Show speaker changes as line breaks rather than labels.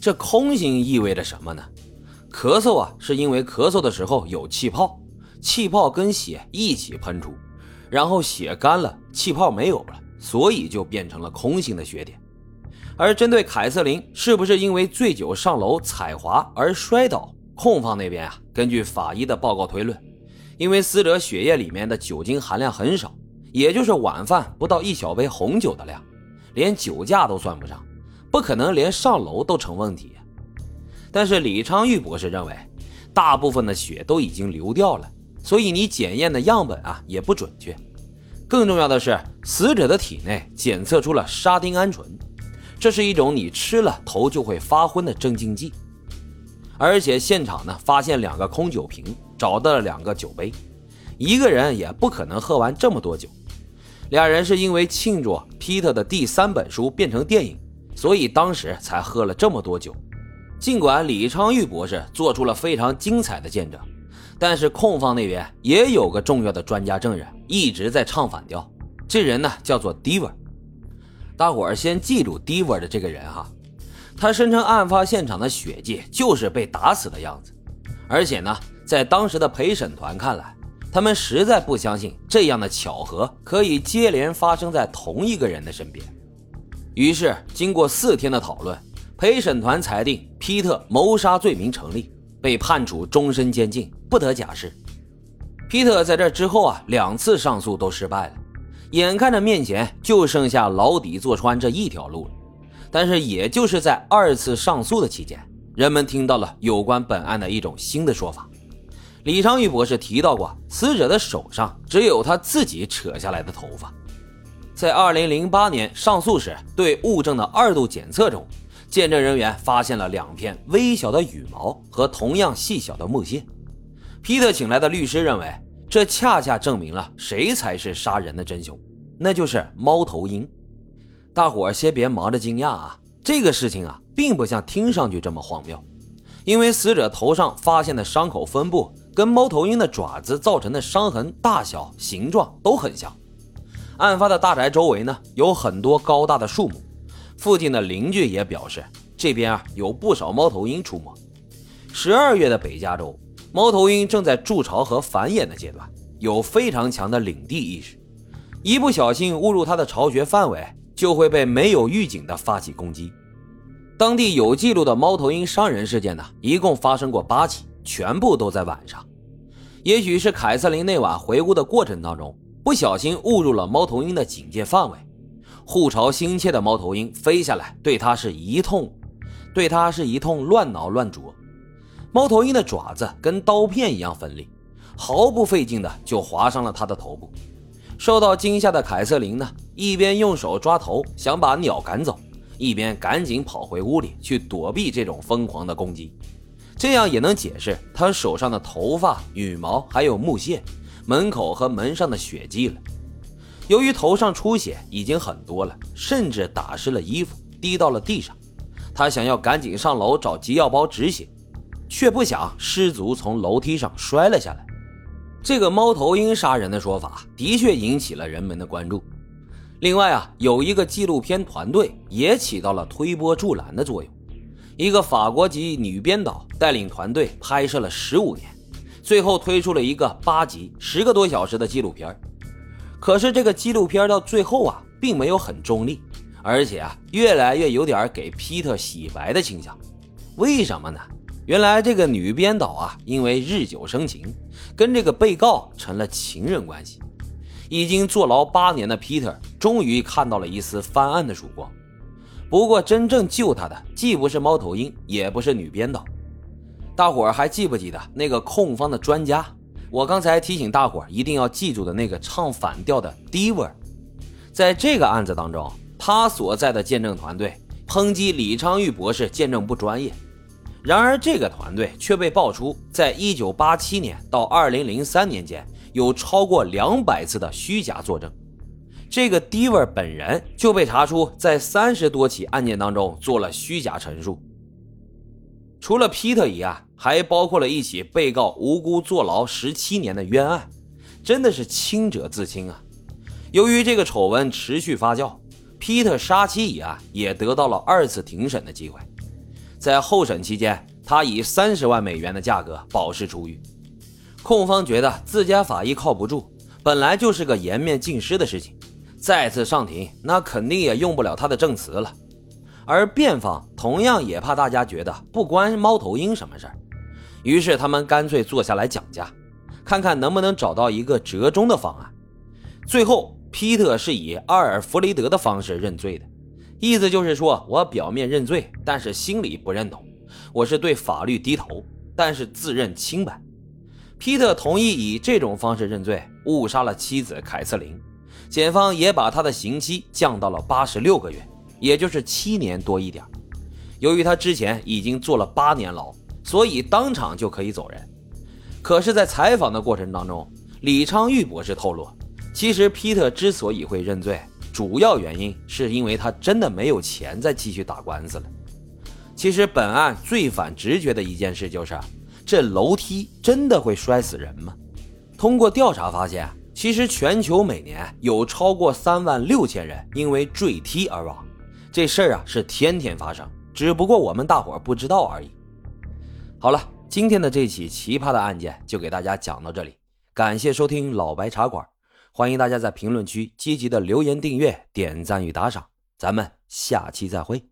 这空心意味着什么呢？咳嗽啊，是因为咳嗽的时候有气泡，气泡跟血一起喷出，然后血干了，气泡没有了，所以就变成了空心的血点。而针对凯瑟琳是不是因为醉酒上楼踩滑而摔倒，控方那边啊，根据法医的报告推论，因为死者血液里面的酒精含量很少，也就是晚饭不到一小杯红酒的量，连酒驾都算不上，不可能连上楼都成问题。但是李昌钰博士认为，大部分的血都已经流掉了，所以你检验的样本啊也不准确。更重要的是，死者的体内检测出了沙丁胺醇，这是一种你吃了头就会发昏的镇静剂。而且现场呢发现两个空酒瓶，找到了两个酒杯，一个人也不可能喝完这么多酒。俩人是因为庆祝皮特的第三本书变成电影，所以当时才喝了这么多酒。尽管李昌钰博士做出了非常精彩的见证，但是控方那边也有个重要的专家证人一直在唱反调。这人呢叫做 Diver，大伙儿先记住 Diver 的这个人哈。他声称案发现场的血迹就是被打死的样子，而且呢，在当时的陪审团看来，他们实在不相信这样的巧合可以接连发生在同一个人的身边。于是，经过四天的讨论。陪审团裁定皮特谋杀罪名成立，被判处终身监禁，不得假释。皮特在这之后啊，两次上诉都失败了，眼看着面前就剩下牢底坐穿这一条路了。但是，也就是在二次上诉的期间，人们听到了有关本案的一种新的说法。李昌钰博士提到过，死者的手上只有他自己扯下来的头发。在2008年上诉时对物证的二度检测中。见证人员发现了两片微小的羽毛和同样细小的木屑。皮特请来的律师认为，这恰恰证明了谁才是杀人的真凶，那就是猫头鹰。大伙儿先别忙着惊讶啊，这个事情啊，并不像听上去这么荒谬，因为死者头上发现的伤口分布跟猫头鹰的爪子造成的伤痕大小、形状都很像。案发的大宅周围呢，有很多高大的树木。附近的邻居也表示，这边啊有不少猫头鹰出没。十二月的北加州，猫头鹰正在筑巢和繁衍的阶段，有非常强的领地意识，一不小心误入它的巢穴范围，就会被没有预警的发起攻击。当地有记录的猫头鹰伤人事件呢，一共发生过八起，全部都在晚上。也许是凯瑟琳那晚回屋的过程当中，不小心误入了猫头鹰的警戒范围。护巢心切的猫头鹰飞下来，对它是一通，对它是一通乱挠乱啄。猫头鹰的爪子跟刀片一样锋利，毫不费劲的就划伤了它的头部。受到惊吓的凯瑟琳呢，一边用手抓头想把鸟赶走，一边赶紧跑回屋里去躲避这种疯狂的攻击。这样也能解释她手上的头发、羽毛还有木屑、门口和门上的血迹了。由于头上出血已经很多了，甚至打湿了衣服，滴到了地上。他想要赶紧上楼找急药包止血，却不想失足从楼梯上摔了下来。这个猫头鹰杀人的说法的确引起了人们的关注。另外啊，有一个纪录片团队也起到了推波助澜的作用。一个法国籍女编导带领团队拍摄了十五年，最后推出了一个八集、十个多小时的纪录片。可是这个纪录片到最后啊，并没有很中立，而且啊，越来越有点给皮特洗白的倾向。为什么呢？原来这个女编导啊，因为日久生情，跟这个被告成了情人关系。已经坐牢八年的皮特，终于看到了一丝翻案的曙光。不过，真正救他的，既不是猫头鹰，也不是女编导。大伙儿还记不记得那个控方的专家？我刚才提醒大伙儿一定要记住的那个唱反调的 Diver，在这个案子当中，他所在的见证团队抨击李昌钰博士见证不专业。然而，这个团队却被爆出，在1987年到2003年间，有超过两百次的虚假作证。这个 Diver 本人就被查出在三十多起案件当中做了虚假陈述。除了皮特一案，还包括了一起被告无辜坐牢十七年的冤案，真的是清者自清啊！由于这个丑闻持续发酵，皮特杀妻一案也得到了二次庭审的机会。在候审期间，他以三十万美元的价格保释出狱。控方觉得自家法医靠不住，本来就是个颜面尽失的事情，再次上庭那肯定也用不了他的证词了。而辩方同样也怕大家觉得不关猫头鹰什么事儿，于是他们干脆坐下来讲价，看看能不能找到一个折中的方案。最后，皮特是以阿尔弗雷德的方式认罪的，意思就是说我表面认罪，但是心里不认同，我是对法律低头，但是自认清白。皮特同意以这种方式认罪，误杀了妻子凯瑟琳，检方也把他的刑期降到了八十六个月。也就是七年多一点。由于他之前已经坐了八年牢，所以当场就可以走人。可是，在采访的过程当中，李昌钰博士透露，其实皮特之所以会认罪，主要原因是因为他真的没有钱再继续打官司了。其实，本案最反直觉的一件事就是，这楼梯真的会摔死人吗？通过调查发现，其实全球每年有超过三万六千人因为坠梯而亡。这事儿啊是天天发生，只不过我们大伙儿不知道而已。好了，今天的这起奇葩的案件就给大家讲到这里，感谢收听老白茶馆，欢迎大家在评论区积极的留言、订阅、点赞与打赏，咱们下期再会。